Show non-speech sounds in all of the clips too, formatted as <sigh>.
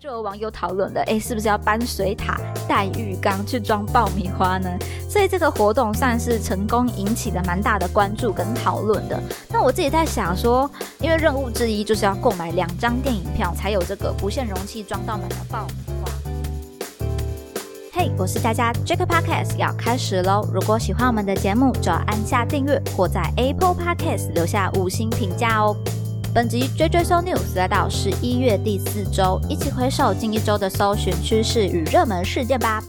就有网友讨论了，哎，是不是要搬水塔、带浴缸去装爆米花呢？所以这个活动算是成功引起了蛮大的关注跟讨论的。那我自己在想说，因为任务之一就是要购买两张电影票，才有这个不限容器装到满的爆米花。嘿，我是佳佳，Jack Podcast 要开始喽！如果喜欢我们的节目，就要按下订阅或在 Apple Podcast 留下五星评价哦。本集追追搜 news 来到十一月第四周，一起回首近一周的搜寻趋势与热门事件吧。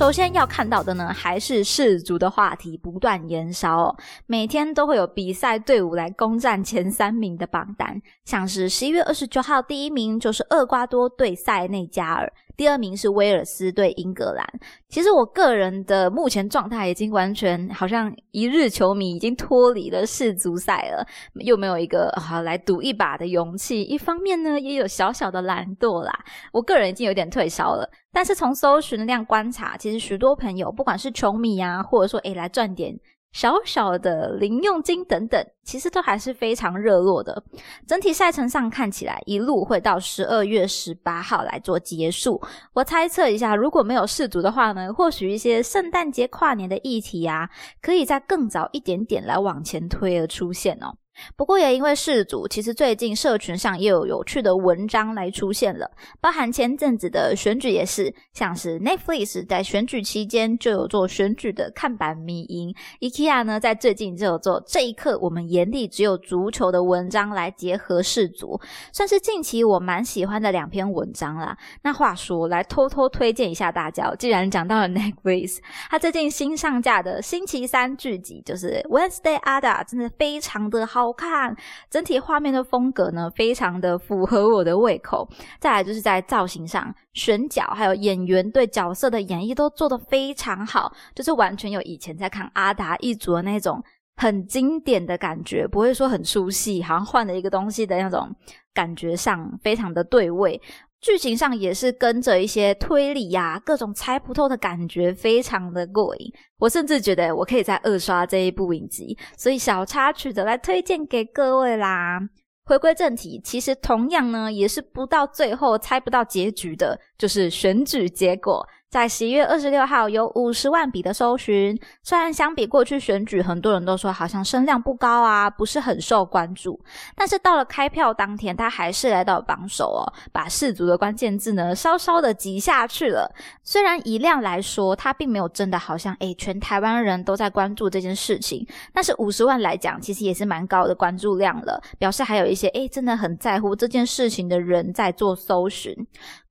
首先要看到的呢，还是世足的话题不断延烧，每天都会有比赛队伍来攻占前三名的榜单，像是十一月二十九号第一名就是厄瓜多对塞内加尔。第二名是威尔斯对英格兰。其实我个人的目前状态已经完全好像一日球迷已经脱离了世足赛了，又没有一个好来赌一把的勇气。一方面呢，也有小小的懒惰啦。我个人已经有点退烧了。但是从搜寻量观察，其实许多朋友不管是球迷啊，或者说诶来赚点。小小的零用金等等，其实都还是非常热络的。整体赛程上看起来，一路会到十二月十八号来做结束。我猜测一下，如果没有世足的话呢，或许一些圣诞节、跨年的议题啊，可以在更早一点点来往前推而出现哦。不过也因为世足，其实最近社群上也有有趣的文章来出现了，包含前阵子的选举也是，像是 Netflix 在选举期间就有做选举的看板迷音，IKEA 呢在最近就有做这一刻我们眼里只有足球的文章来结合世足，算是近期我蛮喜欢的两篇文章啦。那话说来偷偷推荐一下大家，既然讲到了 <laughs> Netflix，它最近新上架的星期三剧集就是 Wednesday Ada，真的非常的好。好看，整体画面的风格呢，非常的符合我的胃口。再来就是在造型上、选角，还有演员对角色的演绎都做得非常好，就是完全有以前在看阿达一族的那种很经典的感觉，不会说很出戏，好像换了一个东西的那种感觉上，非常的对味。剧情上也是跟着一些推理呀，各种猜不透的感觉，非常的过瘾。我甚至觉得我可以再二刷这一部影集，所以小插曲的来推荐给各位啦。回归正题，其实同样呢，也是不到最后猜不到结局的，就是选举结果。在十一月二十六号有五十万笔的搜寻，虽然相比过去选举，很多人都说好像声量不高啊，不是很受关注，但是到了开票当天，他还是来到榜首哦，把世足的关键字呢稍稍的挤下去了。虽然以量来说，他并没有真的好像诶全台湾人都在关注这件事情，但是五十万来讲，其实也是蛮高的关注量了，表示还有一些诶真的很在乎这件事情的人在做搜寻。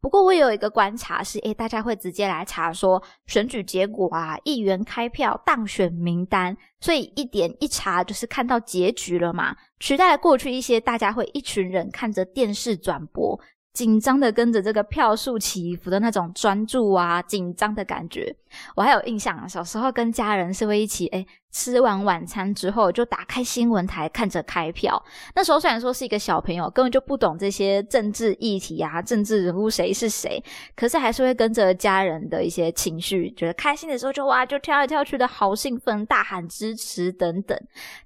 不过我有一个观察是，诶，大家会直接来查说选举结果啊，议员开票当选名单，所以一点一查就是看到结局了嘛，取代了过去一些大家会一群人看着电视转播，紧张的跟着这个票数起伏的那种专注啊，紧张的感觉。我还有印象啊，小时候跟家人是会一起，诶吃完晚餐之后，就打开新闻台看着开票。那时候虽然说是一个小朋友，根本就不懂这些政治议题啊、政治人物谁是谁，可是还是会跟着家人的一些情绪，觉得开心的时候就哇，就跳来跳去的好兴奋，大喊支持等等。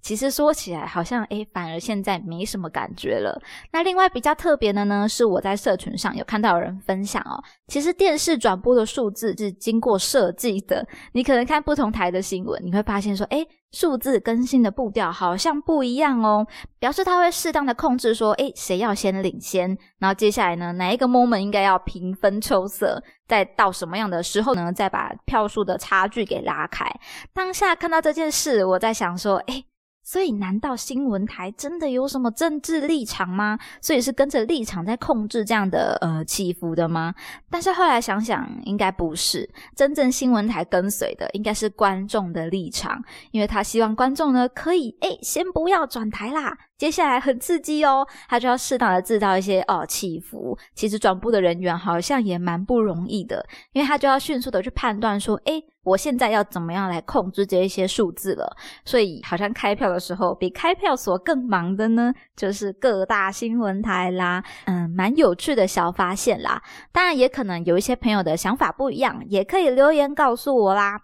其实说起来，好像诶反而现在没什么感觉了。那另外比较特别的呢，是我在社群上有看到有人分享哦，其实电视转播的数字是经过设计的。你可能看不同台的新闻，你会发现说。哎，数字更新的步调好像不一样哦，表示他会适当的控制说，哎，谁要先领先，然后接下来呢，哪一个 moment 应该要平分秋色，再到什么样的时候呢，再把票数的差距给拉开。当下看到这件事，我在想说，哎。所以，难道新闻台真的有什么政治立场吗？所以是跟着立场在控制这样的呃起伏的吗？但是后来想想，应该不是。真正新闻台跟随的应该是观众的立场，因为他希望观众呢可以诶先不要转台啦。接下来很刺激哦，他就要适当的制造一些哦起伏。其实转播的人员好像也蛮不容易的，因为他就要迅速的去判断说，诶，我现在要怎么样来控制这一些数字了。所以好像开票的时候，比开票所更忙的呢，就是各大新闻台啦。嗯，蛮有趣的小发现啦。当然，也可能有一些朋友的想法不一样，也可以留言告诉我啦。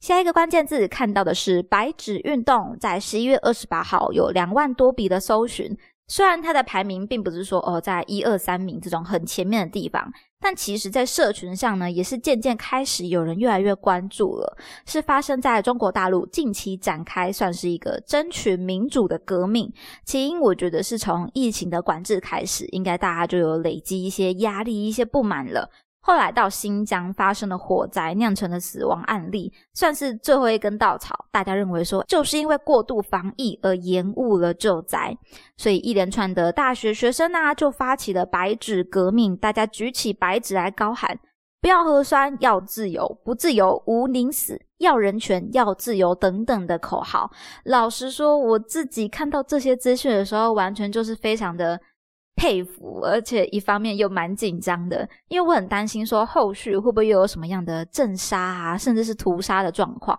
下一个关键字看到的是白纸运动，在十一月二十八号有两万多笔的搜寻，虽然它的排名并不是说哦在一二三名这种很前面的地方，但其实在社群上呢，也是渐渐开始有人越来越关注了。是发生在中国大陆近期展开，算是一个争取民主的革命。起因我觉得是从疫情的管制开始，应该大家就有累积一些压力、一些不满了。后来到新疆发生了火灾，酿成的死亡案例，算是最后一根稻草。大家认为说，就是因为过度防疫而延误了救灾，所以一连串的大学学生啊，就发起了白纸革命，大家举起白纸来高喊：不要核酸，要自由，不自由无宁死；要人权，要自由等等的口号。老实说，我自己看到这些资讯的时候，完全就是非常的。佩服，而且一方面又蛮紧张的，因为我很担心说后续会不会又有什么样的镇杀啊，甚至是屠杀的状况，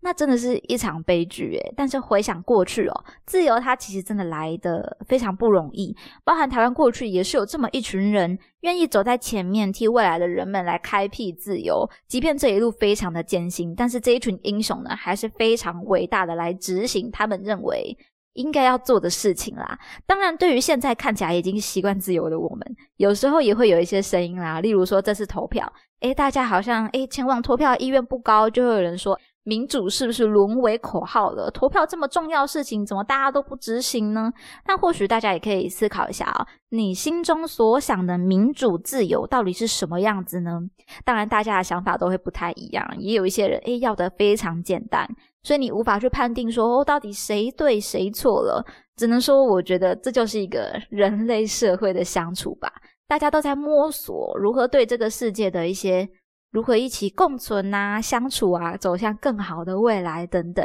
那真的是一场悲剧诶。但是回想过去哦，自由它其实真的来的非常不容易，包含台湾过去也是有这么一群人愿意走在前面，替未来的人们来开辟自由，即便这一路非常的艰辛，但是这一群英雄呢，还是非常伟大的来执行他们认为。应该要做的事情啦。当然，对于现在看起来已经习惯自由的我们，有时候也会有一些声音啦。例如说，这次投票，诶，大家好像诶前往投票意愿不高，就会有人说，民主是不是沦为口号了？投票这么重要事情，怎么大家都不执行呢？那或许大家也可以思考一下啊，你心中所想的民主自由到底是什么样子呢？当然，大家的想法都会不太一样，也有一些人诶要的非常简单。所以你无法去判定说哦，到底谁对谁错了，只能说我觉得这就是一个人类社会的相处吧。大家都在摸索如何对这个世界的一些如何一起共存啊、相处啊，走向更好的未来等等。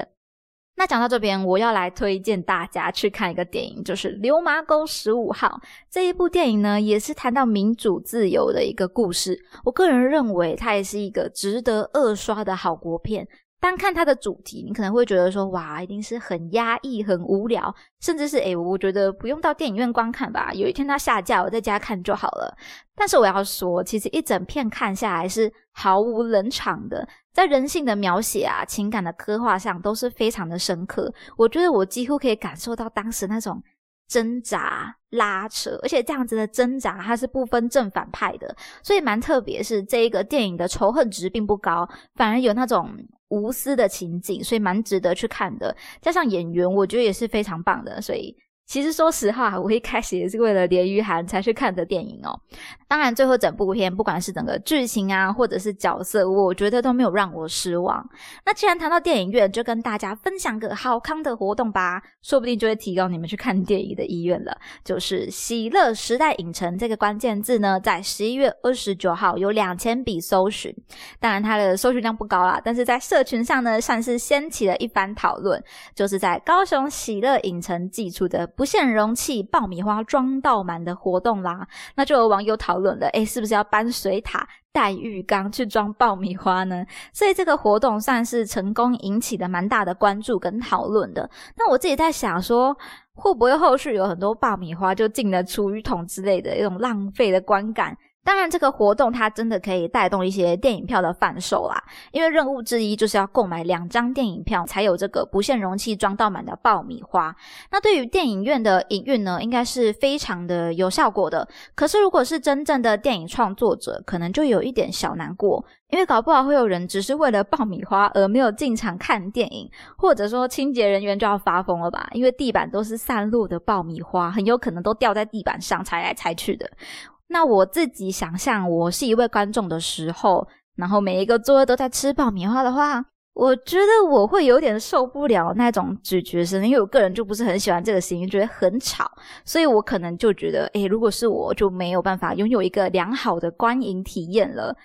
那讲到这边，我要来推荐大家去看一个电影，就是《流麻沟十五号》这一部电影呢，也是谈到民主自由的一个故事。我个人认为，它也是一个值得二刷的好国片。单看它的主题，你可能会觉得说，哇，一定是很压抑、很无聊，甚至是诶，我觉得不用到电影院观看吧，有一天它下架，我在家看就好了。但是我要说，其实一整片看下来是毫无冷场的，在人性的描写啊、情感的刻画上都是非常的深刻。我觉得我几乎可以感受到当时那种。挣扎、拉扯，而且这样子的挣扎，它是不分正反派的，所以蛮特别。是这一个电影的仇恨值并不高，反而有那种无私的情景，所以蛮值得去看的。加上演员，我觉得也是非常棒的，所以。其实说实话，我一开始也是为了连于涵才去看的电影哦。当然，最后整部片不管是整个剧情啊，或者是角色，我觉得都没有让我失望。那既然谈到电影院，就跟大家分享个好康的活动吧，说不定就会提高你们去看电影的意愿了。就是“喜乐时代影城”这个关键字呢，在十一月二十九号有两千笔搜寻，当然它的搜寻量不高啦，但是在社群上呢，算是掀起了一番讨论。就是在高雄喜乐影城寄出的。不限容器爆米花装到满的活动啦，那就有网友讨论了，诶，是不是要搬水塔、带浴缸去装爆米花呢？所以这个活动算是成功引起的蛮大的关注跟讨论的。那我自己在想说，会不会后续有很多爆米花就进了厨余桶之类的一种浪费的观感？当然，这个活动它真的可以带动一些电影票的贩售啦，因为任务之一就是要购买两张电影票，才有这个不限容器装到满的爆米花。那对于电影院的营运呢，应该是非常的有效果的。可是如果是真正的电影创作者，可能就有一点小难过，因为搞不好会有人只是为了爆米花而没有进场看电影，或者说清洁人员就要发疯了吧？因为地板都是散落的爆米花，很有可能都掉在地板上，踩来踩去的。那我自己想象，我是一位观众的时候，然后每一个座位都在吃爆米花的话，我觉得我会有点受不了那种咀嚼声，因为我个人就不是很喜欢这个声音，觉得很吵，所以我可能就觉得，诶，如果是我，就没有办法拥有一个良好的观影体验了。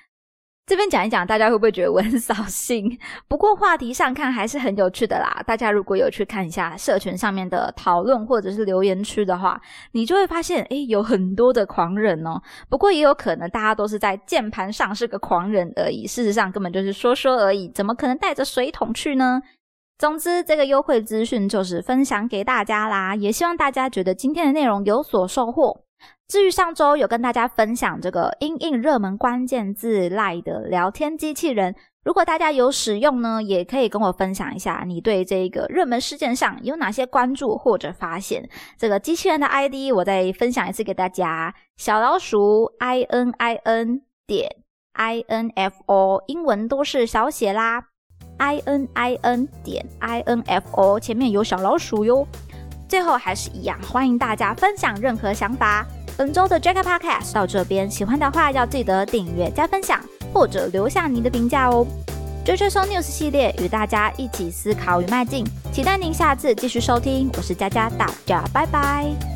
这边讲一讲，大家会不会觉得我很扫兴？<laughs> 不过话题上看还是很有趣的啦。大家如果有去看一下社群上面的讨论或者是留言区的话，你就会发现，诶，有很多的狂人哦。不过也有可能大家都是在键盘上是个狂人而已，事实上根本就是说说而已，怎么可能带着水桶去呢？总之，这个优惠资讯就是分享给大家啦，也希望大家觉得今天的内容有所收获。至于上周有跟大家分享这个英印热门关键字赖的聊天机器人，如果大家有使用呢，也可以跟我分享一下你对这个热门事件上有哪些关注或者发现。这个机器人的 ID 我再分享一次给大家：小老鼠 i n i n 点 i n f o，英文都是小写啦，i n i n 点 i n f o，前面有小老鼠哟。最后还是一样，欢迎大家分享任何想法。本周的 Jack Podcast 到这边，喜欢的话要记得订阅加分享。或者留下您的评价哦。追追搜 news 系列与大家一起思考与迈进，期待您下次继续收听。我是佳佳，大家拜拜。